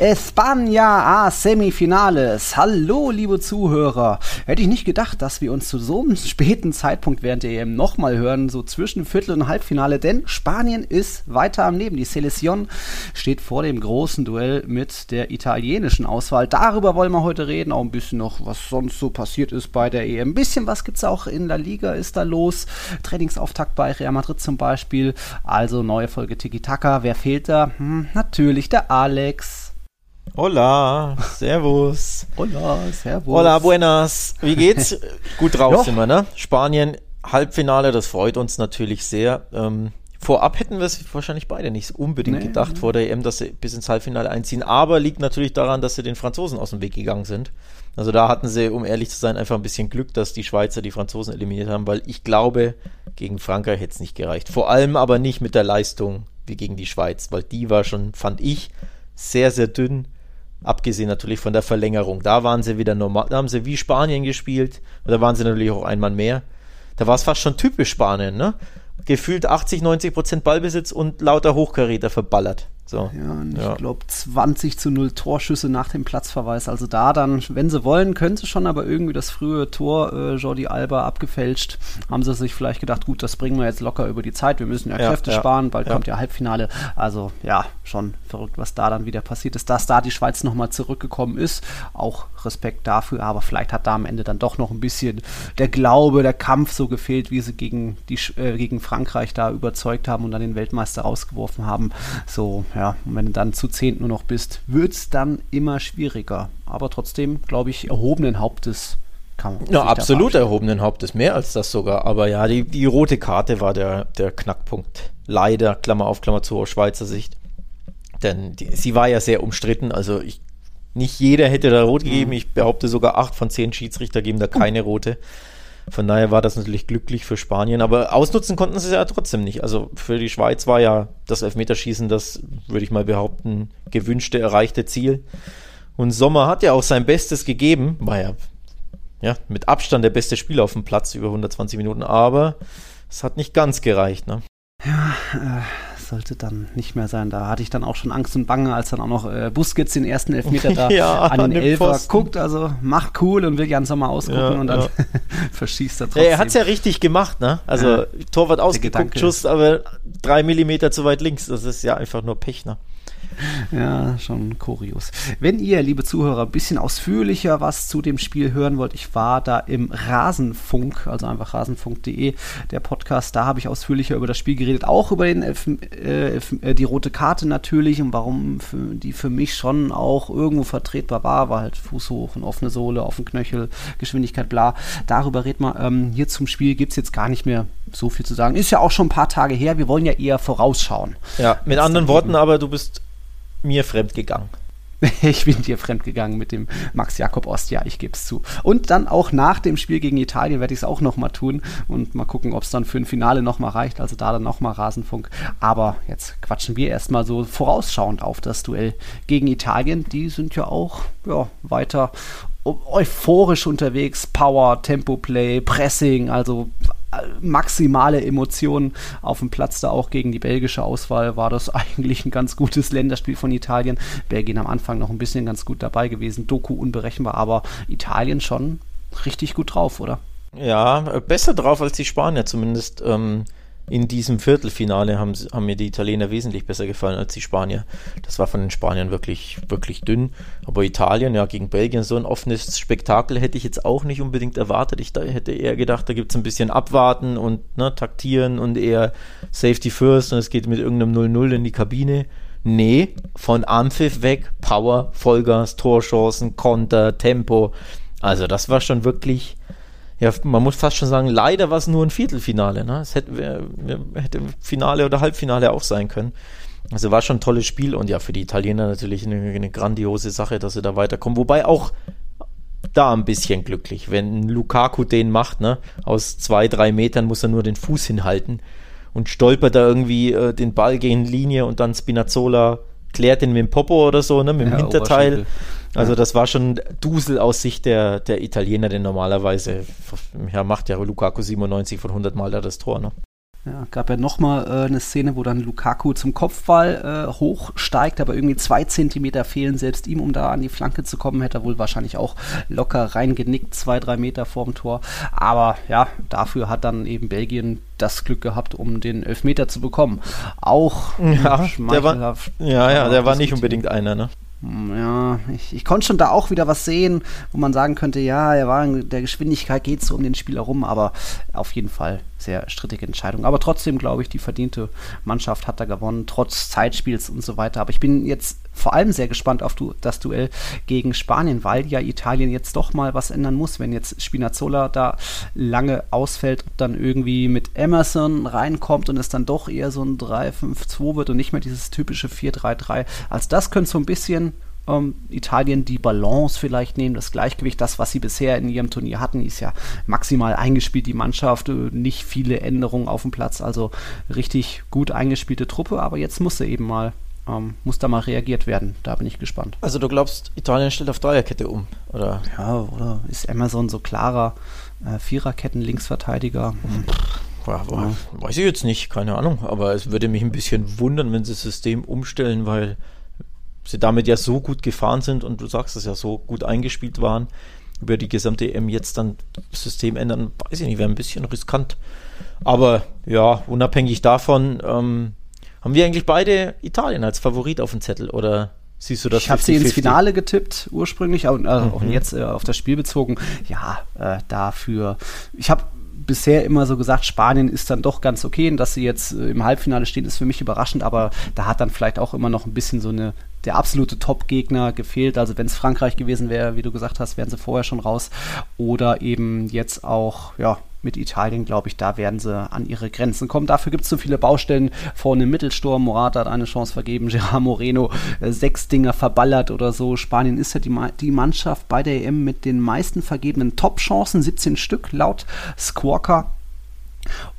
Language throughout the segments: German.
España A Semifinales. Hallo, liebe Zuhörer. Hätte ich nicht gedacht, dass wir uns zu so einem späten Zeitpunkt während der EM nochmal hören, so zwischen Viertel- und Halbfinale, denn Spanien ist weiter am Leben. Die Selection steht vor dem großen Duell mit der italienischen Auswahl. Darüber wollen wir heute reden, auch ein bisschen noch, was sonst so passiert ist bei der EM. Ein bisschen was gibt es auch in der Liga, ist da los. Trainingsauftakt bei Real Madrid zum Beispiel. Also neue Folge Tiki Taka. Wer fehlt da? Hm, natürlich der Alex. Hola, servus. Hola, servus. Hola, buenas. Wie geht's? Gut drauf jo. sind wir, ne? Spanien, Halbfinale, das freut uns natürlich sehr. Ähm, vorab hätten wir es wahrscheinlich beide nicht unbedingt nee, gedacht nee. vor der EM, dass sie bis ins Halbfinale einziehen. Aber liegt natürlich daran, dass sie den Franzosen aus dem Weg gegangen sind. Also da hatten sie, um ehrlich zu sein, einfach ein bisschen Glück, dass die Schweizer die Franzosen eliminiert haben, weil ich glaube, gegen Frankreich hätte es nicht gereicht. Vor allem aber nicht mit der Leistung wie gegen die Schweiz, weil die war schon, fand ich, sehr, sehr dünn Abgesehen natürlich von der Verlängerung. Da waren sie wieder normal, da haben sie wie Spanien gespielt. Da waren sie natürlich auch einmal mehr. Da war es fast schon typisch Spanien, ne? Gefühlt 80, 90 Prozent Ballbesitz und lauter Hochkaräter verballert. So. Ja, und ja. ich glaube 20 zu 0 Torschüsse nach dem Platzverweis. Also da dann, wenn sie wollen, können sie schon, aber irgendwie das frühe Tor äh, Jordi Alba abgefälscht. Haben sie sich vielleicht gedacht, gut, das bringen wir jetzt locker über die Zeit. Wir müssen ja, ja Kräfte ja, sparen, bald kommt ja Halbfinale. Also ja, schon verrückt, was da dann wieder passiert ist. Dass da die Schweiz nochmal zurückgekommen ist, auch Respekt dafür, aber vielleicht hat da am Ende dann doch noch ein bisschen der Glaube, der Kampf so gefehlt, wie sie gegen, die, äh, gegen Frankreich da überzeugt haben und dann den Weltmeister rausgeworfen haben. So, ja ja, und wenn du dann zu zehnt nur noch bist, wird es dann immer schwieriger. Aber trotzdem, glaube ich, erhobenen Hauptes kann man. Ja, absolut erhobenen Hauptes, mehr als das sogar. Aber ja, die, die rote Karte war der, der Knackpunkt. Leider, Klammer auf, Klammer zu, aus Schweizer Sicht. Denn die, sie war ja sehr umstritten. Also ich, nicht jeder hätte da rot gegeben. Mhm. Ich behaupte sogar acht von zehn Schiedsrichter geben da keine rote. Von daher war das natürlich glücklich für Spanien, aber ausnutzen konnten sie es ja trotzdem nicht. Also für die Schweiz war ja das Elfmeterschießen das, würde ich mal behaupten, gewünschte, erreichte Ziel. Und Sommer hat ja auch sein Bestes gegeben, war ja, ja mit Abstand der beste Spieler auf dem Platz, über 120 Minuten, aber es hat nicht ganz gereicht. Ne? Ja, äh, sollte dann nicht mehr sein. Da hatte ich dann auch schon Angst und Bange, als dann auch noch äh, Busquets den ersten Elfmeter da ja, an den Elfer Posten. guckt. Also macht cool und will ganz normal ausgucken ja, und dann ja. verschießt er trotzdem. Er hat es ja richtig gemacht, ne? Also Torwart ausgeguckt, Schuss, aber drei Millimeter zu weit links. Das ist ja einfach nur Pech, ne? Ja, schon kurios. Wenn ihr, liebe Zuhörer, ein bisschen ausführlicher was zu dem Spiel hören wollt, ich war da im Rasenfunk, also einfach rasenfunk.de, der Podcast, da habe ich ausführlicher über das Spiel geredet, auch über den Elf, äh, äh, die rote Karte natürlich und warum für, die für mich schon auch irgendwo vertretbar war, war halt Fuß hoch und offene Sohle, dem Knöchel, Geschwindigkeit, bla. Darüber redet man. Ähm, hier zum Spiel gibt es jetzt gar nicht mehr so viel zu sagen. Ist ja auch schon ein paar Tage her, wir wollen ja eher vorausschauen. Ja, mit anderen Worten aber, du bist mir fremd gegangen. Ich bin dir fremd gegangen mit dem Max Jakob Ost, ja, ich gebe es zu. Und dann auch nach dem Spiel gegen Italien werde ich es auch nochmal tun und mal gucken, ob es dann für ein Finale nochmal reicht. Also da dann nochmal Rasenfunk. Aber jetzt quatschen wir erstmal so vorausschauend auf das Duell gegen Italien. Die sind ja auch ja, weiter euphorisch unterwegs. Power, Tempo Play, Pressing, also maximale Emotionen auf dem Platz da auch gegen die belgische Auswahl war das eigentlich ein ganz gutes Länderspiel von Italien. Belgien am Anfang noch ein bisschen ganz gut dabei gewesen, Doku unberechenbar, aber Italien schon richtig gut drauf, oder? Ja, besser drauf als die Spanier zumindest. Ähm, in diesem Viertelfinale haben, haben, mir die Italiener wesentlich besser gefallen als die Spanier. Das war von den Spaniern wirklich, wirklich dünn. Aber Italien, ja, gegen Belgien, so ein offenes Spektakel hätte ich jetzt auch nicht unbedingt erwartet. Ich da, hätte eher gedacht, da gibt es ein bisschen Abwarten und ne, Taktieren und eher Safety First und es geht mit irgendeinem 0-0 in die Kabine. Nee, von Anpfiff weg, Power, Vollgas, Torchancen, Konter, Tempo. Also das war schon wirklich ja, man muss fast schon sagen, leider war es nur ein Viertelfinale. Ne? Es hätte, hätte Finale oder Halbfinale auch sein können. Also war schon ein tolles Spiel und ja, für die Italiener natürlich eine, eine grandiose Sache, dass sie da weiterkommen. Wobei auch da ein bisschen glücklich, wenn Lukaku den macht, ne? Aus zwei, drei Metern muss er nur den Fuß hinhalten und stolpert da irgendwie äh, den Ball gegen Linie und dann Spinazzola klärt den mit dem Popo oder so, ne? Mit dem ja, Hinterteil. Also das war schon Dusel aus Sicht der, der Italiener, denn normalerweise ja, macht ja Lukaku 97 von 100 Mal da das Tor. Ne? Ja, gab ja nochmal äh, eine Szene, wo dann Lukaku zum Kopfball äh, hochsteigt, aber irgendwie zwei Zentimeter fehlen selbst ihm, um da an die Flanke zu kommen. Hätte er wohl wahrscheinlich auch locker reingenickt, zwei, drei Meter vorm Tor. Aber ja, dafür hat dann eben Belgien das Glück gehabt, um den Elfmeter zu bekommen. Auch ja, der war, ja, ja, der war nicht unbedingt einer, ne? Hm, ja, ich, ich konnte schon da auch wieder was sehen, wo man sagen könnte, ja, er war in der Geschwindigkeit geht so um den Spieler rum, aber auf jeden Fall sehr strittige Entscheidung. Aber trotzdem glaube ich, die verdiente Mannschaft hat da gewonnen, trotz Zeitspiels und so weiter. Aber ich bin jetzt vor allem sehr gespannt auf du, das Duell gegen Spanien, weil ja Italien jetzt doch mal was ändern muss, wenn jetzt Spinazzola da lange ausfällt, dann irgendwie mit Emerson reinkommt und es dann doch eher so ein 3-5-2 wird und nicht mehr dieses typische 4-3-3. Also das könnte so ein bisschen ähm, Italien die Balance vielleicht nehmen, das Gleichgewicht, das, was sie bisher in ihrem Turnier hatten, ist ja maximal eingespielt, die Mannschaft, äh, nicht viele Änderungen auf dem Platz, also richtig gut eingespielte Truppe, aber jetzt muss sie eben mal ähm, muss da mal reagiert werden. Da bin ich gespannt. Also du glaubst, Italien stellt auf Dreierkette um, oder? Ja, oder ist Amazon so klarer äh, Viererketten-Linksverteidiger? Hm. Ja, ja. Weiß ich jetzt nicht, keine Ahnung. Aber es würde mich ein bisschen wundern, wenn sie das System umstellen, weil sie damit ja so gut gefahren sind und du sagst es ja so gut eingespielt waren über die gesamte EM jetzt dann das System ändern, weiß ich nicht, wäre ein bisschen riskant. Aber ja, unabhängig davon, ähm, haben wir eigentlich beide Italien als Favorit auf dem Zettel oder siehst du das? Ich habe sie ins Finale getippt ursprünglich, und äh, mhm. auch jetzt äh, auf das Spiel bezogen. Ja, äh, dafür. Ich habe bisher immer so gesagt, Spanien ist dann doch ganz okay und dass sie jetzt äh, im Halbfinale stehen, ist für mich überraschend, aber da hat dann vielleicht auch immer noch ein bisschen so eine der absolute Top-Gegner gefehlt. Also wenn es Frankreich gewesen wäre, wie du gesagt hast, wären sie vorher schon raus. Oder eben jetzt auch, ja, mit Italien, glaube ich, da werden sie an ihre Grenzen kommen. Dafür gibt es so viele Baustellen vorne im Mittelsturm. Morata hat eine Chance vergeben, Gerard Moreno äh, sechs Dinger verballert oder so. Spanien ist ja die, die Mannschaft bei der EM mit den meisten vergebenen Top-Chancen, 17 Stück laut Squawker.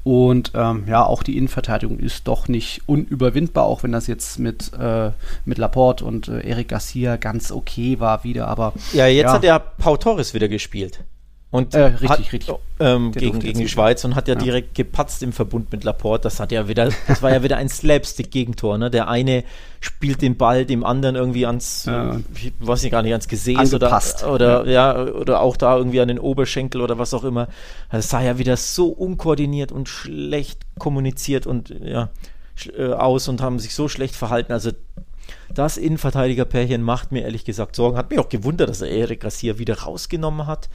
Und ähm, ja, auch die Innenverteidigung ist doch nicht unüberwindbar, auch wenn das jetzt mit, äh, mit Laporte und äh, Eric Garcia ganz okay war wieder. Aber ja, jetzt ja. hat er Pau Torres wieder gespielt. Und äh, richtig, hat, richtig. Ähm, gegen, gegen die Schweiz und hat ja, ja, direkt gepatzt im Verbund mit Laporte. Das hat ja wieder, das war ja wieder ein Slapstick-Gegentor. Ne? Der eine spielt den Ball dem anderen irgendwie ans, ja. ich weiß nicht gar nicht, ans Gesäß oder, oder ja. ja. oder auch da irgendwie an den Oberschenkel oder was auch immer. Das sah ja wieder so unkoordiniert und schlecht kommuniziert und ja äh, aus und haben sich so schlecht verhalten. Also das Innenverteidiger-Pärchen macht mir ehrlich gesagt Sorgen. Hat mich auch gewundert, dass er Eric Garcia wieder rausgenommen hat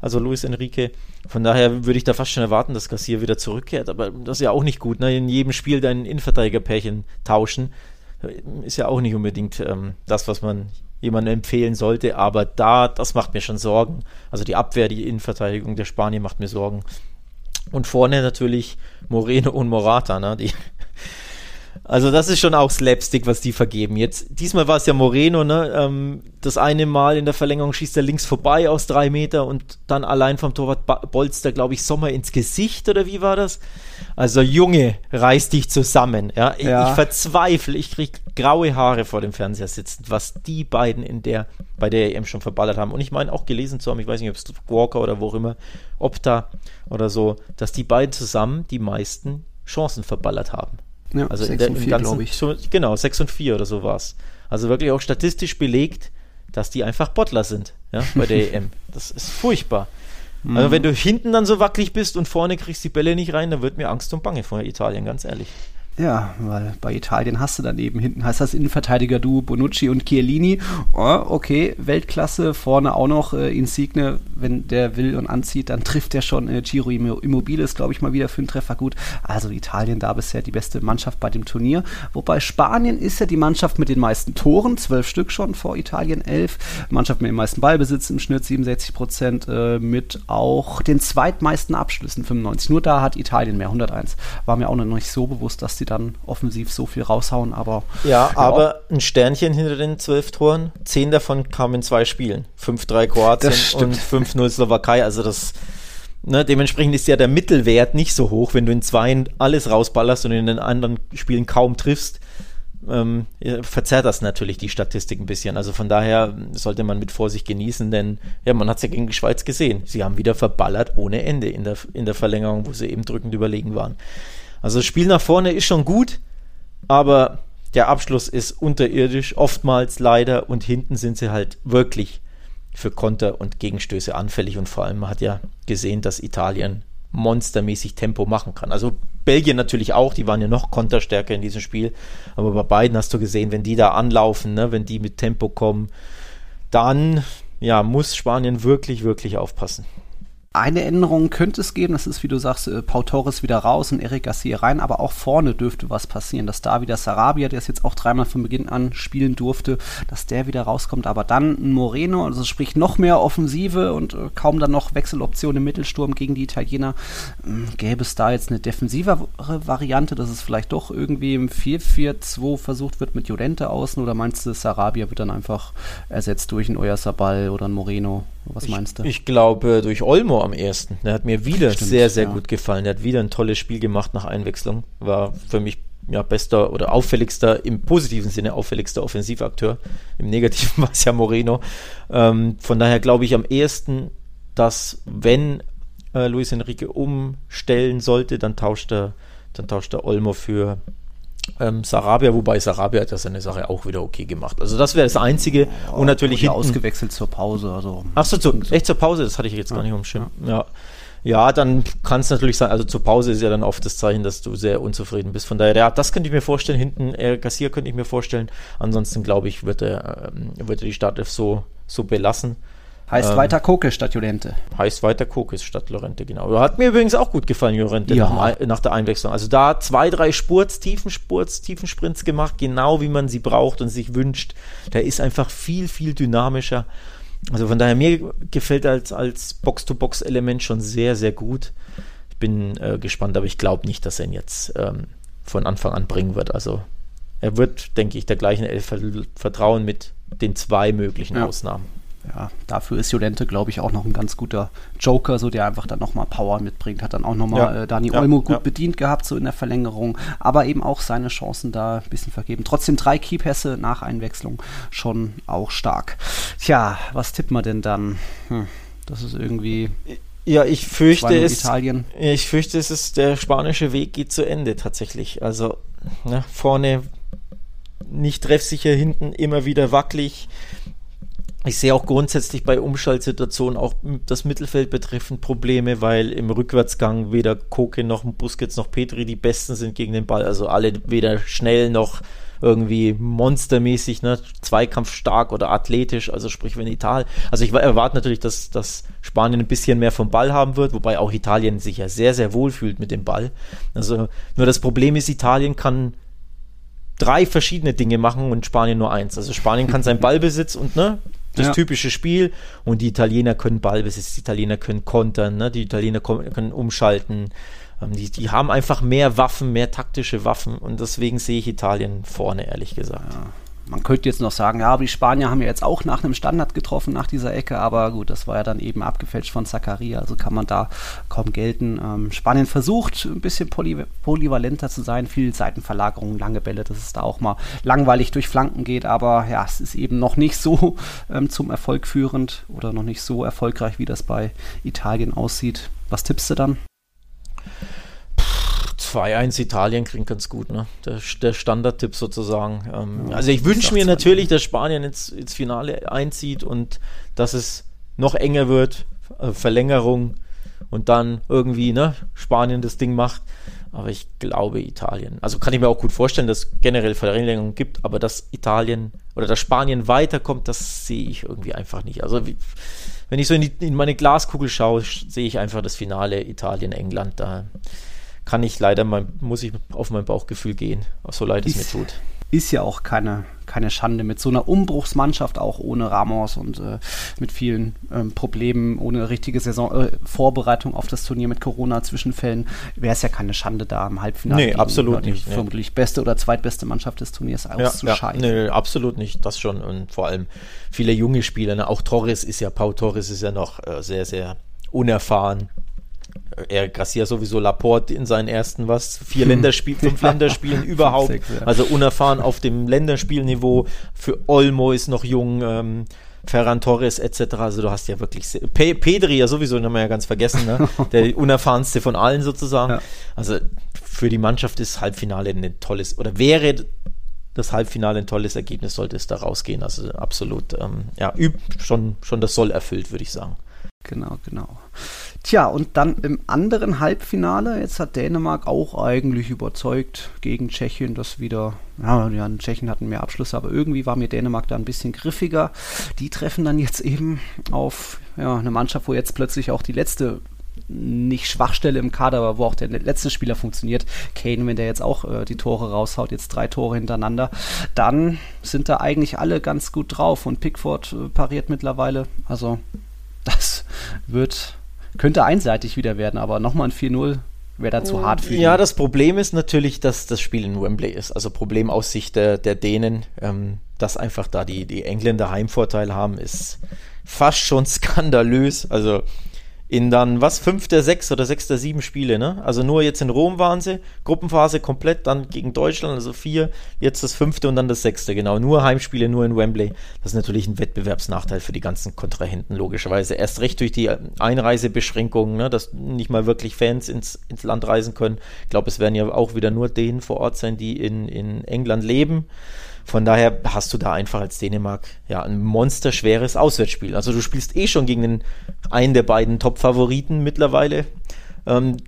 also Luis Enrique. Von daher würde ich da fast schon erwarten, dass Garcia wieder zurückkehrt, aber das ist ja auch nicht gut. Ne? In jedem Spiel dein Innenverteidiger-Pärchen tauschen, ist ja auch nicht unbedingt ähm, das, was man jemandem empfehlen sollte, aber da, das macht mir schon Sorgen. Also die Abwehr, die Innenverteidigung der Spanier macht mir Sorgen. Und vorne natürlich Moreno und Morata, ne? die also das ist schon auch Slapstick, was die vergeben. Jetzt, diesmal war es ja Moreno, ne? Ähm, das eine Mal in der Verlängerung schießt er links vorbei aus drei Meter und dann allein vom Torwart bolzt er, glaube ich, Sommer ins Gesicht oder wie war das? Also Junge, reiß dich zusammen. Ja? ja. Ich verzweifle, ich krieg graue Haare vor dem Fernseher sitzen, was die beiden in der, bei der EM schon verballert haben. Und ich meine auch gelesen zu haben, ich weiß nicht, ob es Walker oder wo auch immer, Opta oder so, dass die beiden zusammen die meisten Chancen verballert haben. Ja, also 6 und 4, glaube ich. Genau, 6 und 4 oder so war es. Also wirklich auch statistisch belegt, dass die einfach Bottler sind, ja, bei der EM. Das ist furchtbar. Mhm. Also wenn du hinten dann so wackelig bist und vorne kriegst die Bälle nicht rein, dann wird mir Angst und Bange vor Italien, ganz ehrlich. Ja, weil bei Italien hast du dann eben hinten, heißt das Innenverteidiger-Duo Bonucci und Chiellini. Oh, okay, Weltklasse, vorne auch noch äh, Insigne, wenn der will und anzieht, dann trifft er schon. Äh, Giro Immobile ist, glaube ich, mal wieder für einen Treffer gut. Also Italien da bisher die beste Mannschaft bei dem Turnier. Wobei Spanien ist ja die Mannschaft mit den meisten Toren, zwölf Stück schon, vor Italien elf. Mannschaft mit dem meisten Ballbesitz im Schnitt 67 Prozent, äh, mit auch den zweitmeisten Abschlüssen 95. Nur da hat Italien mehr, 101. War mir auch noch nicht so bewusst, dass die dann offensiv so viel raushauen, aber. Ja, aber ein Sternchen hinter den zwölf Toren. Zehn davon kamen in zwei Spielen. 5-3 Kroatien und 5-0 Slowakei. Also das. Ne, dementsprechend ist ja der Mittelwert nicht so hoch, wenn du in zwei alles rausballerst und in den anderen Spielen kaum triffst. ähm, verzerrt das natürlich die Statistik ein bisschen. Also von daher sollte man mit Vorsicht genießen, denn ja, man hat es ja gegen die Schweiz gesehen. Sie haben wieder verballert ohne Ende in der, in der Verlängerung, wo sie eben drückend überlegen waren. Also das Spiel nach vorne ist schon gut, aber der Abschluss ist unterirdisch, oftmals leider, und hinten sind sie halt wirklich für Konter und Gegenstöße anfällig und vor allem man hat ja gesehen, dass Italien monstermäßig Tempo machen kann. Also Belgien natürlich auch, die waren ja noch konterstärker in diesem Spiel, aber bei beiden hast du gesehen, wenn die da anlaufen, ne, wenn die mit Tempo kommen, dann ja, muss Spanien wirklich, wirklich aufpassen. Eine Änderung könnte es geben, das ist, wie du sagst, äh, Pau Torres wieder raus und Eric Garcia rein, aber auch vorne dürfte was passieren, dass da wieder Sarabia, der es jetzt auch dreimal von Beginn an spielen durfte, dass der wieder rauskommt, aber dann ein Moreno, also sprich noch mehr Offensive und äh, kaum dann noch Wechseloptionen im Mittelsturm gegen die Italiener. Ähm, gäbe es da jetzt eine defensivere Variante, dass es vielleicht doch irgendwie im 4-4-2 versucht wird mit Jolente außen oder meinst du, Sarabia wird dann einfach ersetzt durch einen Oyarzabal oder einen Moreno? Was meinst du? Ich glaube durch Olmo am ersten. Der hat mir wieder Stimmt, sehr, sehr ja. gut gefallen. Der hat wieder ein tolles Spiel gemacht nach Einwechslung. War für mich ja, bester oder auffälligster, im positiven Sinne auffälligster Offensivakteur. Im negativen war es ja Moreno. Ähm, von daher glaube ich am ehesten, dass wenn äh, Luis Enrique umstellen sollte, dann tauscht er, dann tauscht er Olmo für ähm, Sarabia, wobei Sarabia hat ja seine Sache auch wieder okay gemacht. Also das wäre das Einzige. Ja, und natürlich hinten, ausgewechselt zur Pause. Also Achso, zu, echt zur Pause? Das hatte ich jetzt ja, gar nicht um Schirm. Ja. ja. Ja, dann kann es natürlich sein, also zur Pause ist ja dann oft das Zeichen, dass du sehr unzufrieden bist. Von daher, ja, das könnte ich mir vorstellen. Hinten, äh, Gassier könnte ich mir vorstellen. Ansonsten glaube ich, wird er, äh, wird er die Startelf so, so belassen. Heißt ähm, weiter Koke statt Jolente. Heißt weiter Koke statt Lorente, genau. Hat mir übrigens auch gut gefallen, Lorente, ja. nach, nach, der Einwechslung. Also da zwei, drei Spurts, tiefen Spurts, tiefen Sprints gemacht, genau wie man sie braucht und sich wünscht. Der ist einfach viel, viel dynamischer. Also von daher, mir gefällt als, als Box-to-Box-Element schon sehr, sehr gut. Ich bin äh, gespannt, aber ich glaube nicht, dass er ihn jetzt ähm, von Anfang an bringen wird. Also er wird, denke ich, der gleichen Elf vertrauen mit den zwei möglichen ja. Ausnahmen ja, dafür ist Jolente, glaube ich, auch noch ein ganz guter Joker, so der einfach dann nochmal Power mitbringt. Hat dann auch nochmal ja, äh, Dani ja, Olmo gut ja. bedient gehabt, so in der Verlängerung, aber eben auch seine Chancen da ein bisschen vergeben. Trotzdem drei Keypässe nach Einwechslung schon auch stark. Tja, was tippt man denn dann? Hm, das ist irgendwie. Ja, ich fürchte es. Italien. Ich fürchte, es ist der spanische Weg geht zu Ende tatsächlich. Also ne, vorne nicht treffsicher, hinten immer wieder wackelig ich sehe auch grundsätzlich bei Umschaltsituationen auch das Mittelfeld betreffend Probleme, weil im Rückwärtsgang weder Koke noch Busquets noch Petri die Besten sind gegen den Ball. Also alle weder schnell noch irgendwie monstermäßig, ne, zweikampfstark oder athletisch, also sprich wenn Italien, also ich erwarte natürlich, dass, dass Spanien ein bisschen mehr vom Ball haben wird, wobei auch Italien sich ja sehr, sehr wohl fühlt mit dem Ball. Also nur das Problem ist, Italien kann drei verschiedene Dinge machen und Spanien nur eins. Also Spanien kann seinen Ballbesitz und ne, das ja. typische Spiel. Und die Italiener können Ballbesitz, die Italiener können kontern, ne? die Italiener können umschalten. Ähm, die, die haben einfach mehr Waffen, mehr taktische Waffen. Und deswegen sehe ich Italien vorne, ehrlich gesagt. Ja. Man könnte jetzt noch sagen, ja, aber die Spanier haben ja jetzt auch nach einem Standard getroffen, nach dieser Ecke, aber gut, das war ja dann eben abgefälscht von Zakaria, also kann man da kaum gelten. Ähm, Spanien versucht, ein bisschen poly polyvalenter zu sein, viel Seitenverlagerung, lange Bälle, dass es da auch mal langweilig durch Flanken geht, aber ja, es ist eben noch nicht so ähm, zum Erfolg führend oder noch nicht so erfolgreich, wie das bei Italien aussieht. Was tippst du dann? 2-1 Italien klingt ganz gut, ne? Der, der Standardtipp sozusagen. Ähm, ja, also ich wünsche mir natürlich, dass Spanien ins, ins Finale einzieht und dass es noch enger wird, äh, Verlängerung und dann irgendwie ne, Spanien das Ding macht. Aber ich glaube Italien. Also kann ich mir auch gut vorstellen, dass es generell Verlängerung gibt, aber dass Italien oder dass Spanien weiterkommt, das sehe ich irgendwie einfach nicht. Also wie, wenn ich so in, die, in meine Glaskugel schaue, sehe ich einfach das Finale Italien-England da kann ich leider, mein, muss ich auf mein Bauchgefühl gehen, so leid es mir tut. Ist ja auch keine, keine Schande mit so einer Umbruchsmannschaft, auch ohne Ramos und äh, mit vielen ähm, Problemen, ohne richtige Saison, äh, Vorbereitung auf das Turnier mit Corona-Zwischenfällen, wäre es ja keine Schande, da im Halbfinale nee, absolut die nicht, vermutlich nee. beste oder zweitbeste Mannschaft des Turniers auszuscheiden. Ja, ja, nee, absolut nicht, das schon und vor allem viele junge Spieler, ne? auch Torres ist ja, Pau Torres ist ja noch äh, sehr, sehr unerfahren Er Garcia sowieso Laporte in seinen ersten, was, vier Länderspiel, fünf Länderspielen überhaupt. Sechs, ja. Also unerfahren auf dem Länderspielniveau. Für Olmo ist noch jung. Ähm, Ferran Torres etc. Also du hast ja wirklich Pe Pedri ja sowieso, den haben wir ja ganz vergessen, ne? der unerfahrenste von allen sozusagen. Ja. Also für die Mannschaft ist Halbfinale ein tolles oder wäre das Halbfinale ein tolles Ergebnis, sollte es da rausgehen. Also absolut, ähm, ja, schon, schon das Soll erfüllt, würde ich sagen. Genau, genau. Tja, und dann im anderen Halbfinale, jetzt hat Dänemark auch eigentlich überzeugt gegen Tschechien, das wieder, ja, ja, die Tschechen hatten mehr Abschlüsse, aber irgendwie war mir Dänemark da ein bisschen griffiger. Die treffen dann jetzt eben auf ja, eine Mannschaft, wo jetzt plötzlich auch die letzte nicht Schwachstelle im Kader, aber wo auch der letzte Spieler funktioniert. Kane, wenn der jetzt auch äh, die Tore raushaut, jetzt drei Tore hintereinander, dann sind da eigentlich alle ganz gut drauf und Pickford äh, pariert mittlerweile. Also wird könnte einseitig wieder werden, aber nochmal ein 4-0 wäre dann zu hart für ihn. Ja, das Problem ist natürlich, dass das Spiel in Wembley ist. Also Problem aus Sicht der, der Dänen, ähm, dass einfach da die, die Engländer Heimvorteil haben, ist fast schon skandalös. Also in dann, was, fünfter, sechs oder sechster, sieben Spiele, ne? Also nur jetzt in Rom waren sie, Gruppenphase komplett, dann gegen Deutschland, also vier, jetzt das fünfte und dann das sechste, genau. Nur Heimspiele, nur in Wembley. Das ist natürlich ein Wettbewerbsnachteil für die ganzen Kontrahenten, logischerweise. Erst recht durch die Einreisebeschränkungen, ne? dass nicht mal wirklich Fans ins, ins Land reisen können. Ich glaube, es werden ja auch wieder nur denen vor Ort sein, die in, in England leben. Von daher hast du da einfach als Dänemark ja ein monsterschweres Auswärtsspiel. Also du spielst eh schon gegen den, einen der beiden Top-Favoriten mittlerweile. Ähm,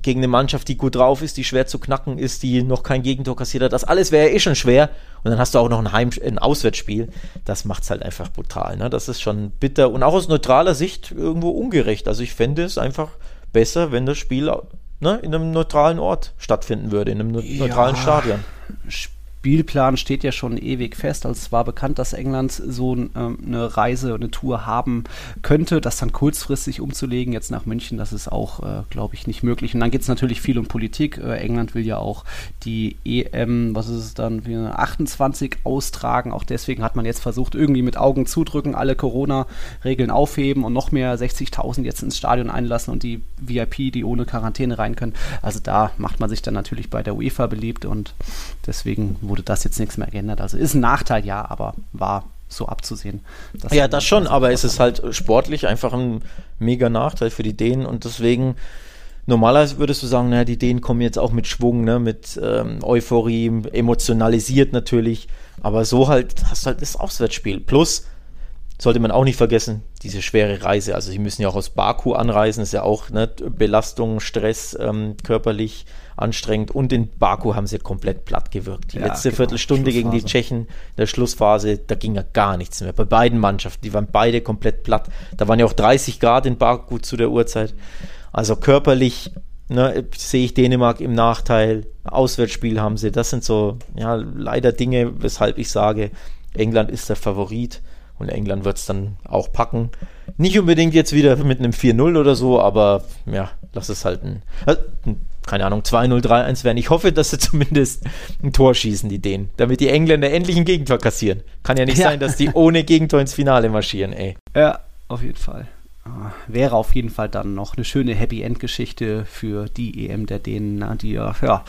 gegen eine Mannschaft, die gut drauf ist, die schwer zu knacken ist, die noch kein Gegentor kassiert hat. Das alles wäre ja eh schon schwer. Und dann hast du auch noch ein, Heim ein Auswärtsspiel. Das macht es halt einfach brutal. Ne? Das ist schon bitter und auch aus neutraler Sicht irgendwo ungerecht. Also ich fände es einfach besser, wenn das Spiel ne, in einem neutralen Ort stattfinden würde, in einem neutralen ja, Stadion. Spielplan steht ja schon ewig fest. Also es war bekannt, dass England so ähm, eine Reise, eine Tour haben könnte. Das dann kurzfristig umzulegen, jetzt nach München, das ist auch, äh, glaube ich, nicht möglich. Und dann geht es natürlich viel um Politik. Äh, England will ja auch die EM, was ist es dann, 28 austragen. Auch deswegen hat man jetzt versucht, irgendwie mit Augen zudrücken, alle Corona-Regeln aufheben und noch mehr 60.000 jetzt ins Stadion einlassen und die VIP, die ohne Quarantäne rein können. Also da macht man sich dann natürlich bei der UEFA beliebt und deswegen wurde wurde das jetzt nichts mehr geändert. Also ist ein Nachteil, ja, aber war so abzusehen. Ja, das schon, aber es ist halt sportlich einfach ein mega Nachteil für die Dänen und deswegen normalerweise würdest du sagen, naja, die Dänen kommen jetzt auch mit Schwung, ne, mit ähm, Euphorie, emotionalisiert natürlich, aber so halt hast du halt das Auswärtsspiel. Plus, sollte man auch nicht vergessen, diese schwere Reise. Also sie müssen ja auch aus Baku anreisen, ist ja auch ne, Belastung, Stress, ähm, körperlich anstrengend. Und in Baku haben sie komplett platt gewirkt. Die ja, letzte genau, Viertelstunde gegen die Tschechen in der Schlussphase, da ging ja gar nichts mehr. Bei beiden Mannschaften, die waren beide komplett platt. Da waren ja auch 30 Grad in Baku zu der Uhrzeit. Also körperlich ne, sehe ich Dänemark im Nachteil. Auswärtsspiel haben sie. Das sind so, ja, leider Dinge, weshalb ich sage, England ist der Favorit. Und England wird es dann auch packen. Nicht unbedingt jetzt wieder mit einem 4-0 oder so, aber ja, lass es halt ein, äh, keine Ahnung, 2-0, 3-1 werden. Ich hoffe, dass sie zumindest ein Tor schießen, die Dänen, damit die Engländer endlich ein Gegentor kassieren. Kann ja nicht ja. sein, dass die ohne Gegentor ins Finale marschieren, ey. Ja, auf jeden Fall. Ah, wäre auf jeden Fall dann noch eine schöne Happy End Geschichte für die EM der Dänen, die ja, ja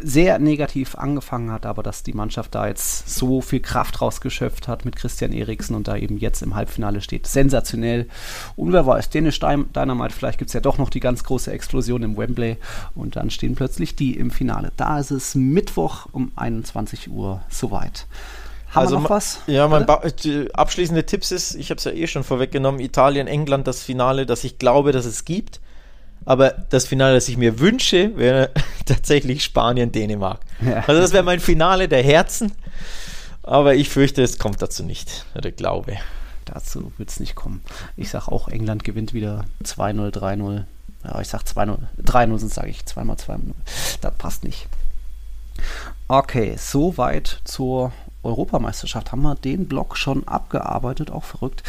sehr negativ angefangen hat, aber dass die Mannschaft da jetzt so viel Kraft rausgeschöpft hat mit Christian Eriksen und da eben jetzt im Halbfinale steht. Sensationell. Und wer weiß, Dänisch Dynamite, vielleicht gibt es ja doch noch die ganz große Explosion im Wembley und dann stehen plötzlich die im Finale. Da ist es Mittwoch um 21 Uhr soweit. Haben also, wir noch was? Ja, mein ba abschließende Tipps ist, ich habe es ja eh schon vorweggenommen, Italien, England, das Finale, das ich glaube, dass es gibt. Aber das Finale, das ich mir wünsche, wäre tatsächlich Spanien, Dänemark. Ja. Also das wäre mein Finale der Herzen. Aber ich fürchte, es kommt dazu nicht. Oder glaube. Dazu wird es nicht kommen. Ich sage auch, England gewinnt wieder 2-0, 3-0. Ja, ich sage 2-0. 3-0 sind, sage ich. 2 2 0 Das passt nicht. Okay, soweit zur Europameisterschaft. Haben wir den Block schon abgearbeitet. Auch verrückt.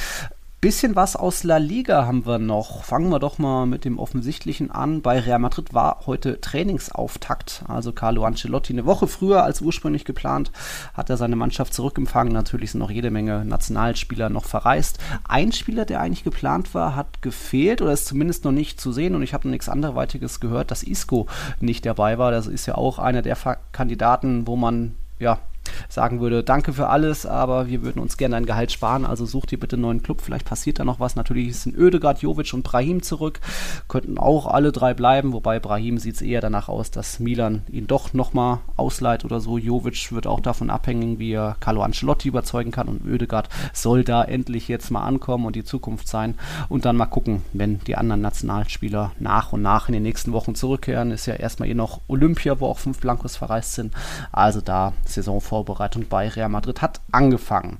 Bisschen was aus La Liga haben wir noch. Fangen wir doch mal mit dem Offensichtlichen an. Bei Real Madrid war heute Trainingsauftakt. Also Carlo Ancelotti eine Woche früher als ursprünglich geplant hat er seine Mannschaft zurückempfangen. Natürlich sind noch jede Menge Nationalspieler noch verreist. Ein Spieler, der eigentlich geplant war, hat gefehlt oder ist zumindest noch nicht zu sehen. Und ich habe noch nichts anderweitiges gehört, dass Isco nicht dabei war. Das ist ja auch einer der Kandidaten, wo man ja sagen würde, danke für alles, aber wir würden uns gerne ein Gehalt sparen, also sucht ihr bitte einen neuen Club, vielleicht passiert da noch was. Natürlich sind Ödegard, Jovic und Brahim zurück, könnten auch alle drei bleiben, wobei Brahim sieht es eher danach aus, dass Milan ihn doch nochmal ausleiht oder so. Jovic wird auch davon abhängen, wie er Carlo Ancelotti überzeugen kann und Ödegard soll da endlich jetzt mal ankommen und die Zukunft sein. Und dann mal gucken, wenn die anderen Nationalspieler nach und nach in den nächsten Wochen zurückkehren, ist ja erstmal eh noch Olympia, wo auch fünf Blancos verreist sind, also da Saison vor Vorbereitung bei Real Madrid hat angefangen.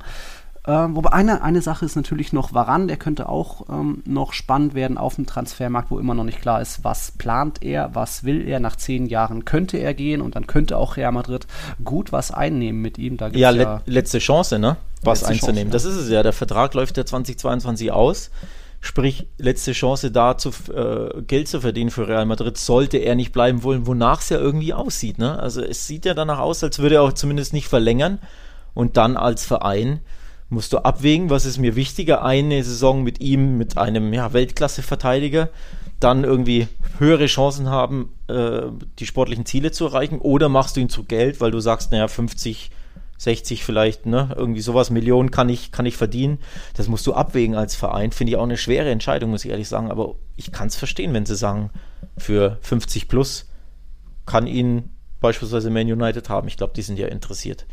Äh, wobei eine, eine Sache ist natürlich noch Varan, der könnte auch ähm, noch spannend werden auf dem Transfermarkt, wo immer noch nicht klar ist, was plant er, was will er. Nach zehn Jahren könnte er gehen und dann könnte auch Real Madrid gut was einnehmen mit ihm. ja, ja le letzte Chance, ne? Was einzunehmen. Chance, das ist es ja. Der Vertrag läuft ja 2022 aus. Sprich, letzte Chance da, zu, äh, Geld zu verdienen für Real Madrid, sollte er nicht bleiben wollen, wonach es ja irgendwie aussieht. Ne? Also es sieht ja danach aus, als würde er auch zumindest nicht verlängern. Und dann als Verein musst du abwägen, was ist mir wichtiger, eine Saison mit ihm, mit einem ja, Weltklasse-Verteidiger, dann irgendwie höhere Chancen haben, äh, die sportlichen Ziele zu erreichen, oder machst du ihn zu Geld, weil du sagst, naja, 50 60 vielleicht, ne, irgendwie sowas, Millionen kann ich, kann ich verdienen. Das musst du abwägen als Verein. Finde ich auch eine schwere Entscheidung, muss ich ehrlich sagen. Aber ich kann es verstehen, wenn sie sagen, für 50 plus kann ihn beispielsweise Man United haben. Ich glaube, die sind ja interessiert.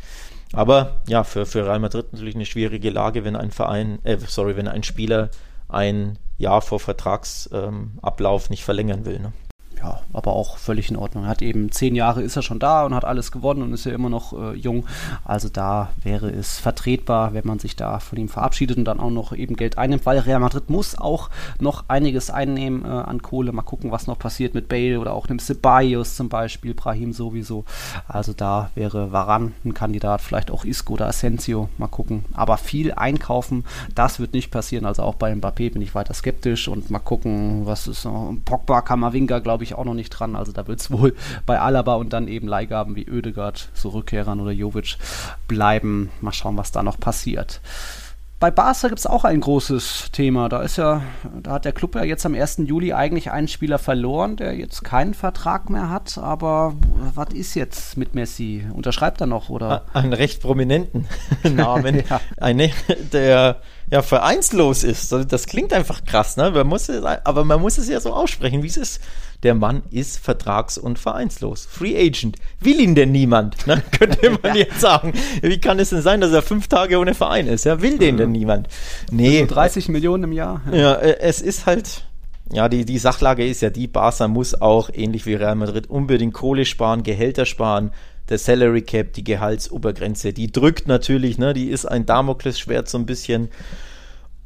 Aber ja, für, für Real Madrid natürlich eine schwierige Lage, wenn ein Verein, äh, sorry, wenn ein Spieler ein Jahr vor Vertragsablauf ähm, nicht verlängern will. Ne? Ja, aber auch völlig in Ordnung. Er hat eben zehn Jahre ist er schon da und hat alles gewonnen und ist ja immer noch äh, jung. Also da wäre es vertretbar, wenn man sich da von ihm verabschiedet und dann auch noch eben Geld einnimmt, weil Real Madrid muss auch noch einiges einnehmen äh, an Kohle. Mal gucken, was noch passiert mit Bale oder auch einem Ceballos zum Beispiel, Brahim sowieso. Also da wäre Varan ein Kandidat, vielleicht auch Isco oder Asensio. Mal gucken. Aber viel einkaufen, das wird nicht passieren. Also auch bei Mbappé bin ich weiter skeptisch und mal gucken, was ist noch. Pogba, Kamavinga, glaube ich, auch noch nicht dran. Also da wird es wohl bei Alaba und dann eben Leihgaben wie Oedegaard, so Rückkehrern oder Jovic bleiben. Mal schauen, was da noch passiert. Bei Barca gibt es auch ein großes Thema. Da ist ja, da hat der Club ja jetzt am 1. Juli eigentlich einen Spieler verloren, der jetzt keinen Vertrag mehr hat. Aber was ist jetzt mit Messi? Unterschreibt er noch oder? Einen recht prominenten Namen. ja. Eine, der ja vereinslos ist. Das klingt einfach krass, ne? Man muss es, aber man muss es ja so aussprechen, wie es ist der Mann ist vertrags- und vereinslos. Free Agent. Will ihn denn niemand? Ne? Könnte man jetzt sagen. Wie kann es denn sein, dass er fünf Tage ohne Verein ist? Ja, will den denn niemand? Nee. Also 30 Millionen im Jahr. Ja, ja äh, es ist halt, ja, die, die Sachlage ist ja die, Barca muss auch, ähnlich wie Real Madrid, unbedingt Kohle sparen, Gehälter sparen. Der Salary Cap, die Gehaltsobergrenze, die drückt natürlich, ne, die ist ein Damoklesschwert so ein bisschen.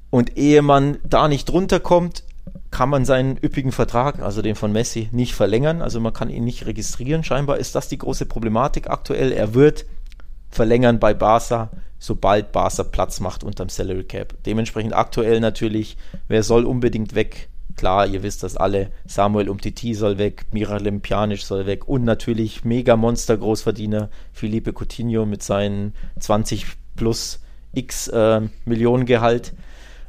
Und ehe man da nicht drunter kommt, kann man seinen üppigen Vertrag, also den von Messi, nicht verlängern. Also man kann ihn nicht registrieren. Scheinbar ist das die große Problematik aktuell. Er wird verlängern bei Barca, sobald Barca Platz macht unterm Salary Cap. Dementsprechend aktuell natürlich, wer soll unbedingt weg? Klar, ihr wisst das alle. Samuel Umtiti soll weg, Miralem Pjanic soll weg und natürlich mega Monster Großverdiener Felipe Coutinho mit seinen 20 plus x äh, Millionen Gehalt.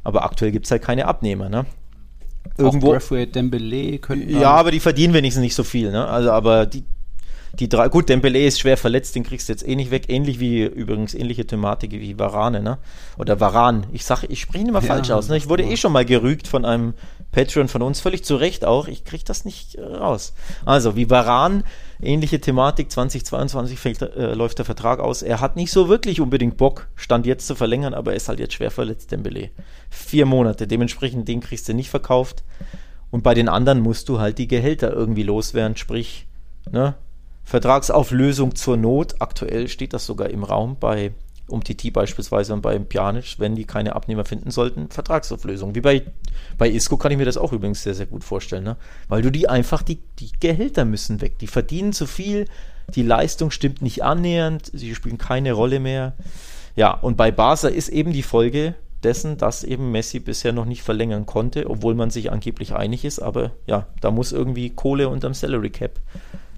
Aber aktuell gibt es halt keine Abnehmer. Ne? Irgendwo. Auch Dembele könnten. Ja, aber die verdienen wenigstens nicht so viel, ne? Also, aber die, die drei, gut, Dembele ist schwer verletzt, den kriegst du jetzt eh nicht weg. Ähnlich wie, übrigens, ähnliche Thematik wie Varane, ne? Oder Varan. Ich sag, ich spreche ihn immer ja, falsch aus, ne? Ich wurde eh schon mal gerügt von einem Patreon von uns, völlig zu Recht auch. Ich krieg das nicht äh, raus. Also, wie Varan, ähnliche Thematik, 2022 fängt, äh, läuft der Vertrag aus. Er hat nicht so wirklich unbedingt Bock, Stand jetzt zu verlängern, aber er ist halt jetzt schwer verletzt, Dembele. Vier Monate, dementsprechend den kriegst du nicht verkauft. Und bei den anderen musst du halt die Gehälter irgendwie loswerden, sprich, ne, Vertragsauflösung zur Not. Aktuell steht das sogar im Raum bei um TT beispielsweise und bei Pjanic, wenn die keine Abnehmer finden sollten, Vertragsauflösung. Wie bei, bei Isco kann ich mir das auch übrigens sehr, sehr gut vorstellen, ne? weil du die einfach, die, die Gehälter müssen weg, die verdienen zu viel, die Leistung stimmt nicht annähernd, sie spielen keine Rolle mehr. Ja, und bei Barca ist eben die Folge, dessen, dass eben Messi bisher noch nicht verlängern konnte, obwohl man sich angeblich einig ist. Aber ja, da muss irgendwie Kohle unterm Salary Cap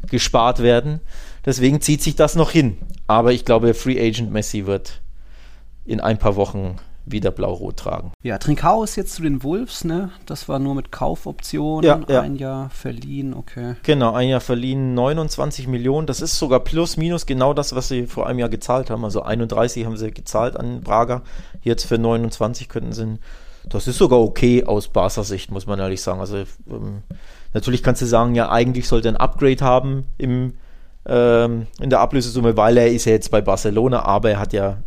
gespart werden. Deswegen zieht sich das noch hin. Aber ich glaube, Free Agent Messi wird in ein paar Wochen wieder blau-rot tragen. Ja, Trincao ist jetzt zu den Wolves, ne? Das war nur mit Kaufoptionen, Ja, ja. ein Jahr verliehen, okay. Genau, ein Jahr verliehen 29 Millionen. Das ist sogar plus minus genau das, was sie vor einem Jahr gezahlt haben. Also 31 haben sie gezahlt an Braga. Jetzt für 29 könnten sie. Das ist sogar okay aus Barca Sicht, muss man ehrlich sagen. Also ähm, natürlich kannst du sagen, ja, eigentlich sollte er ein Upgrade haben im, ähm, in der Ablösesumme, weil er ist ja jetzt bei Barcelona, aber er hat ja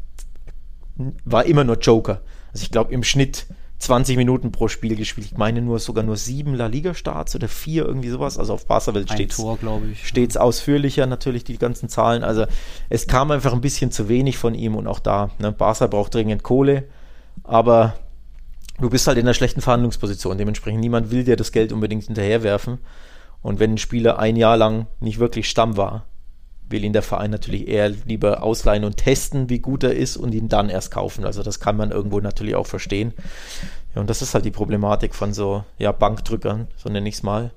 war immer nur Joker. Also ich glaube im Schnitt 20 Minuten pro Spiel gespielt. Ich meine nur sogar nur sieben La Liga Starts oder vier irgendwie sowas. Also auf Barca-Welt steht steht's ausführlicher, natürlich die ganzen Zahlen. Also es kam einfach ein bisschen zu wenig von ihm und auch da, ne, Barca braucht dringend Kohle, aber du bist halt in einer schlechten Verhandlungsposition. Dementsprechend niemand will dir das Geld unbedingt hinterherwerfen. Und wenn ein Spieler ein Jahr lang nicht wirklich Stamm war, will ihn der Verein natürlich eher lieber ausleihen und testen, wie gut er ist und ihn dann erst kaufen. Also das kann man irgendwo natürlich auch verstehen. Ja, und das ist halt die Problematik von so ja, Bankdrückern, so nenne ich es mal.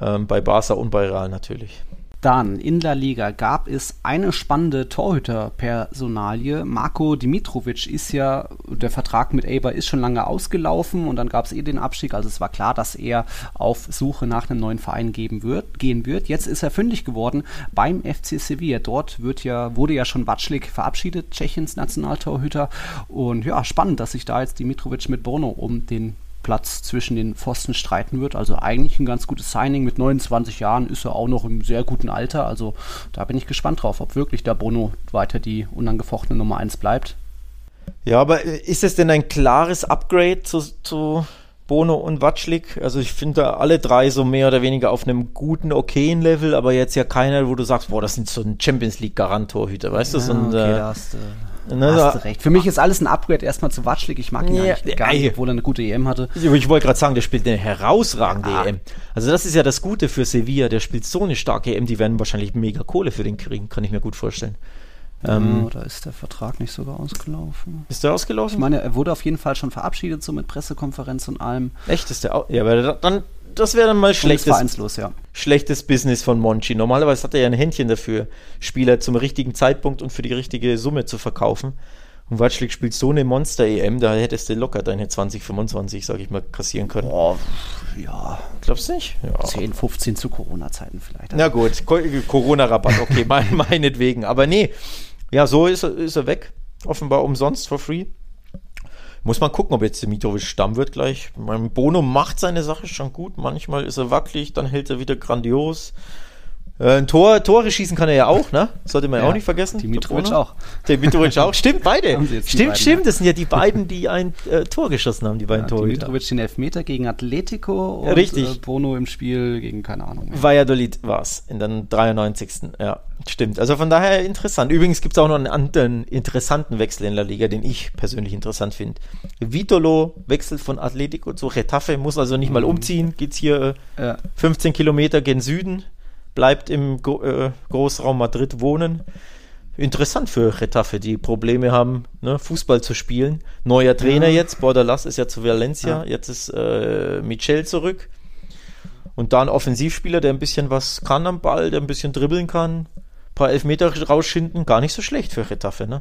Ähm, bei Barca und bei Real natürlich. Dann in La Liga gab es eine spannende Torhüterpersonalie. Marco Dimitrovic ist ja, der Vertrag mit Eber ist schon lange ausgelaufen und dann gab es eh den Abstieg. Also es war klar, dass er auf Suche nach einem neuen Verein geben wird, gehen wird. Jetzt ist er fündig geworden beim FC Sevilla. Dort wird ja, wurde ja schon Watschlik verabschiedet, Tschechiens Nationaltorhüter. Und ja, spannend, dass sich da jetzt Dimitrovic mit Bono um den Platz zwischen den Pfosten streiten wird. Also eigentlich ein ganz gutes Signing. Mit 29 Jahren ist er auch noch im sehr guten Alter. Also da bin ich gespannt drauf, ob wirklich der Bono weiter die unangefochtene Nummer 1 bleibt. Ja, aber äh, ist es denn ein klares Upgrade zu, zu Bono und Watschlik? Also ich finde da alle drei so mehr oder weniger auf einem guten, okayen Level, aber jetzt ja keiner, wo du sagst, boah, das sind so ein Champions League Garantorhüter, weißt du? So ein, okay, äh, ne, hast du recht. Für mich ist alles ein Upgrade erstmal zu Watschlik. Ich mag ihn Ja, eigentlich gar nicht, obwohl er eine gute EM hatte. Ich wollte gerade sagen, der spielt eine herausragende Ja. EM. Also das ist ja das Gute für Sevilla, der spielt so eine starke EM, die werden wahrscheinlich mega Kohle für den kriegen, kann ich mir gut vorstellen. Ähm, da ist der Vertrag nicht sogar ausgelaufen. Ist der Ich ausgelaufen? meine, er wurde auf jeden Fall schon verabschiedet, so mit Pressekonferenz und allem. Echt, ist der Ja, aber dann, das wäre dann mal schlechtes, ja. schlechtes Business von Monchi. Normalerweise hat er ja ein Händchen dafür, Spieler zum richtigen Zeitpunkt und für die richtige Summe zu verkaufen. Und Watschlik spielt so eine Monster-EM, da hättest du locker deine 20, 25, sag ich mal, kassieren können. Boah, ja, Glaubst du nicht? Ja. 10, 15 zu Corona-Zeiten vielleicht. Na gut, Co- Corona-Rabatt, okay, mein, meinetwegen. Aber nee, ja, so ist er, ist er weg. Offenbar umsonst, for free. Muss man gucken, ob jetzt Mitrovic Stamm wird gleich. Mein Bono macht seine Sache schon gut. Manchmal ist er wackelig, dann hält er wieder grandios. Äh, ein Tor, Tore schießen kann er ja auch, ne? Sollte man ja auch nicht vergessen. Dimitrovic Bono. auch. Der Mitrovic auch. Stimmt, beide. Stimmt, stimmt. ja. Das sind ja die beiden, die ein äh, Tor geschossen haben, die beiden Ja, Torhüter. Dimitrovic den Elfmeter gegen Atletico und Richtig. Äh, Bono im Spiel gegen keine Ahnung. Valladolid war es in den 93. Ja, stimmt. Also von daher interessant. Übrigens gibt es auch noch einen anderen interessanten Wechsel in der Liga, den ich persönlich interessant finde. Vitolo wechselt von Atletico zu Retafe, muss also nicht mal umziehen, geht's hier äh, Ja. 15 Kilometer gen Süden, bleibt im Gro äh, Großraum Madrid wohnen. Interessant für Retafe, die Probleme haben, ne, Fußball zu spielen. Neuer Trainer Ja. jetzt, Bordalas ist ja zu Valencia, Ja. jetzt ist äh, Michel zurück. Und da ein Offensivspieler, der ein bisschen was kann am Ball, der ein bisschen dribbeln kann, ein paar Elfmeter rausschinden, gar nicht so schlecht für Retafe, ne?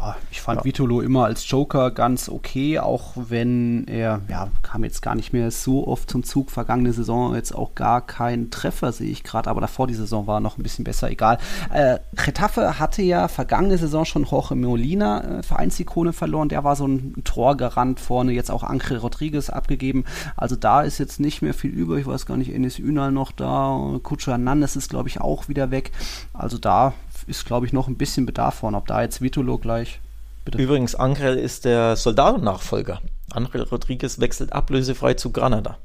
Ja, ich fand Ja. Vitolo immer als Joker ganz okay, auch wenn er, ja, kam jetzt gar nicht mehr so oft zum Zug. Vergangene Saison jetzt auch gar kein Treffer, sehe ich gerade, aber davor die Saison war noch ein bisschen besser, egal. Äh, Getafe hatte ja vergangene Saison schon Jorge Molina, äh, Vereinsikone verloren, der war so ein Torgarant vorne, jetzt auch Ancre Rodriguez abgegeben. Also da ist jetzt nicht mehr viel über, ich weiß gar nicht, Enes Ünal noch da, Kutscher Hernandez ist, glaube ich, auch wieder weg. Also da ist, glaube ich, noch ein bisschen Bedarf vorne. Ob da jetzt Vitolo gleich Bitte. Übrigens, Angel ist der Soldado-Nachfolger. Angel Rodriguez wechselt ablösefrei zu Granada.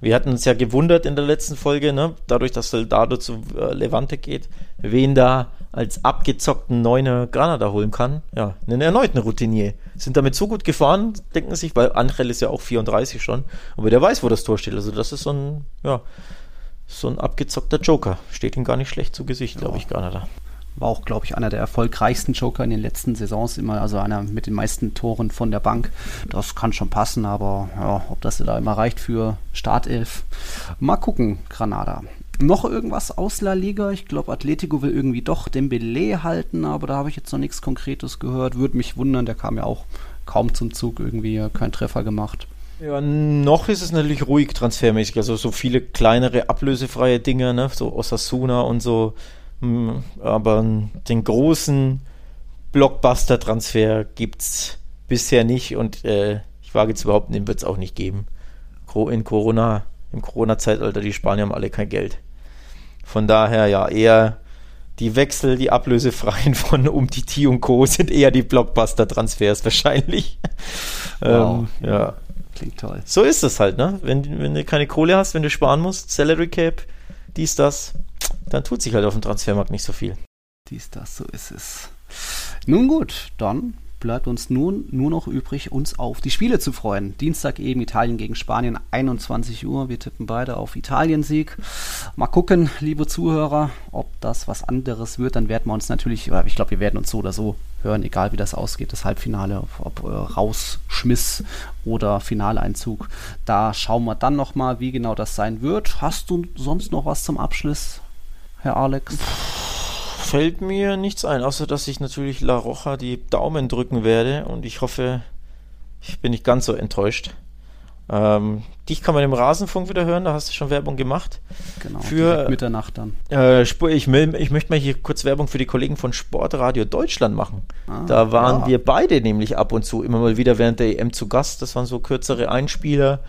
Wir hatten uns ja gewundert in der letzten Folge, ne, dadurch, dass Soldado zu äh, Levante geht, wen da als abgezockten Neuner Granada holen kann. Ja, einen erneuten Routinier. Sind damit so gut gefahren, denken sich, weil Angel ist ja auch 34 schon, aber der weiß, wo das Tor steht. Also das ist so ein, ja, so ein abgezockter Joker. Steht ihm gar nicht schlecht zu Gesicht, glaube Ja. ich, Granada. War auch, glaube ich, einer der erfolgreichsten Joker in den letzten Saisons immer, also einer mit den meisten Toren von der Bank. Das kann schon passen, aber ja, ob das da immer reicht für Startelf. Mal gucken, Granada. Noch irgendwas aus La Liga? Ich glaube, Atletico will irgendwie doch Dembele halten, aber da habe ich jetzt noch nichts Konkretes gehört. Würde mich wundern, der kam ja auch kaum zum Zug, irgendwie kein Treffer gemacht. Ja, noch ist es natürlich ruhig transfermäßig. Also so viele kleinere ablösefreie Dinge, ne? so Osasuna und so. Hm, aber den großen Blockbuster-Transfer gibt es bisher nicht und äh, ich wage zu behaupten, den wird es auch nicht geben. In Corona, im Corona-Zeitalter, die Spanier haben alle kein Geld. Von daher ja eher die Wechsel, die ablösefreien von Umtiti und Co. sind eher die Blockbuster-Transfers wahrscheinlich. Wow. Ähm, ja. Klingt toll. So ist es halt, ne? Wenn, wenn du keine Kohle hast, wenn du sparen musst, Salary Cap, dies, das, dann tut sich halt auf dem Transfermarkt nicht so viel. Dies, das, so ist es. Nun gut, dann bleibt uns nun nur noch übrig, uns auf die Spiele zu freuen. Dienstag eben Italien gegen Spanien, 21 Uhr. Wir tippen beide auf Italien-Sieg. Mal gucken, liebe Zuhörer, ob das was anderes wird. Dann werden wir uns natürlich, ich glaube, wir werden uns so oder so hören, egal wie das ausgeht, das Halbfinale, ob, ob äh, Rausschmiss oder Finaleinzug. Da schauen wir dann nochmal, wie genau das sein wird. Hast du sonst noch was zum Abschluss, Herr Alex? fällt mir nichts ein, außer dass ich natürlich La Roja die Daumen drücken werde und ich hoffe, ich bin nicht ganz so enttäuscht. Ähm, dich kann man im Rasenfunk wieder hören, da hast du schon Werbung gemacht. Genau, für Mitternacht dann. Äh, ich, ich möchte mal hier kurz Werbung für die Kollegen von Sportradio Deutschland machen. Ah, da waren ja. wir beide nämlich ab und zu immer mal wieder während der EM zu Gast. Das waren so kürzere Einspieler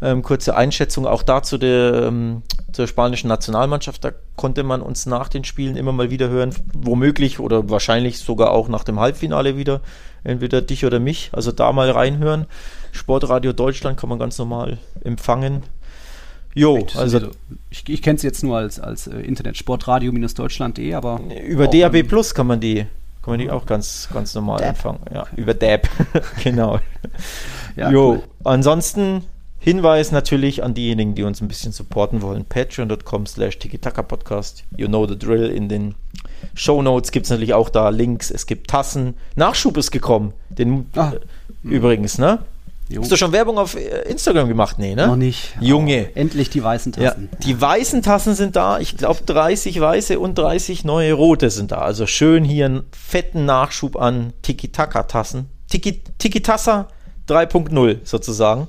ähm, kurze Einschätzung auch dazu der, ähm, zur spanischen Nationalmannschaft. Da konnte man uns nach den Spielen immer mal wieder hören, womöglich oder wahrscheinlich sogar auch nach dem Halbfinale wieder. Entweder dich oder mich. Also da mal reinhören. Sportradio Deutschland kann man ganz normal empfangen. Jo, also ich, ich kenne es jetzt nur als, als äh, Internet sportradio-deutschland.de, aber über DAB Plus kann man die kann man die auch ganz ganz normal Dab. empfangen. Ja, über DAB. genau. Ja, jo, cool. ansonsten Hinweis natürlich an diejenigen, die uns ein bisschen supporten wollen. Patreon.com slash Podcast. You know the drill. In den Show Notes gibt es natürlich auch da Links. Es gibt Tassen. Nachschub ist gekommen. Den, ah. äh, übrigens, ne? Jo. Hast du schon Werbung auf äh, Instagram gemacht? Nee, ne? Noch nicht. Junge. Oh, endlich die weißen Tassen. Ja, die weißen Tassen sind da. Ich glaube 30 weiße und 30 neue rote sind da. Also schön hier einen fetten Nachschub an Tiki-Taka-Tassen. Tiki-Tassa 3.0 sozusagen.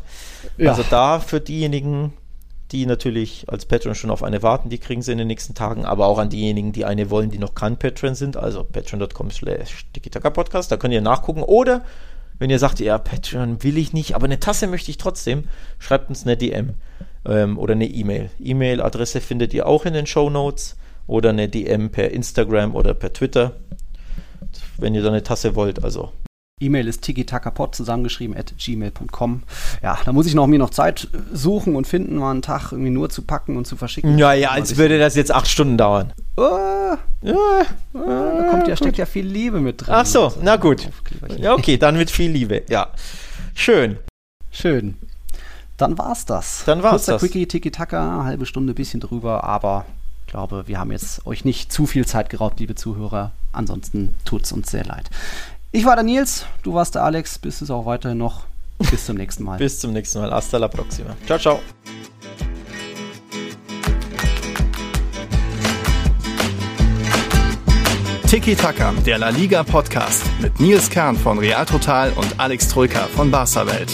Ja. Also da für diejenigen, die natürlich als Patreon schon auf eine warten, die kriegen sie in den nächsten Tagen, aber auch an diejenigen, die eine wollen, die noch kein Patreon sind, also patreon.com slash Podcast, da könnt ihr nachgucken. Oder wenn ihr sagt, ja, Patreon will ich nicht, aber eine Tasse möchte ich trotzdem, schreibt uns eine DM ähm, oder eine E-Mail. E-Mail-Adresse findet ihr auch in den Show Notes oder eine DM per Instagram oder per Twitter, wenn ihr da eine Tasse wollt. Also E-Mail ist tigitakapod zusammengeschrieben at gmail.com. Ja, da muss ich noch mir noch Zeit suchen und finden, mal einen Tag irgendwie nur zu packen und zu verschicken. Ja, ja, als würde das jetzt acht Stunden dauern. Oh, ja, oh, da kommt ja, steckt ja viel Liebe mit drin. Ach so, na gut. Ja, okay, dann mit viel Liebe. Ja, schön. Schön. Dann war's das. Dann war's Kurzer das. Quickie, Tiki-Taka, halbe Stunde, bisschen drüber, aber ich glaube, wir haben jetzt euch nicht zu viel Zeit geraubt, liebe Zuhörer. Ansonsten tut's uns sehr leid. Ich war der Nils, du warst der Alex, bist es auch weiterhin noch. Bis zum nächsten Mal. Bis zum nächsten Mal. Hasta la próxima. Ciao, ciao. Tiki Taka, der La Liga Podcast mit Nils Kern von Real Total und Alex Troika von Barca Welt.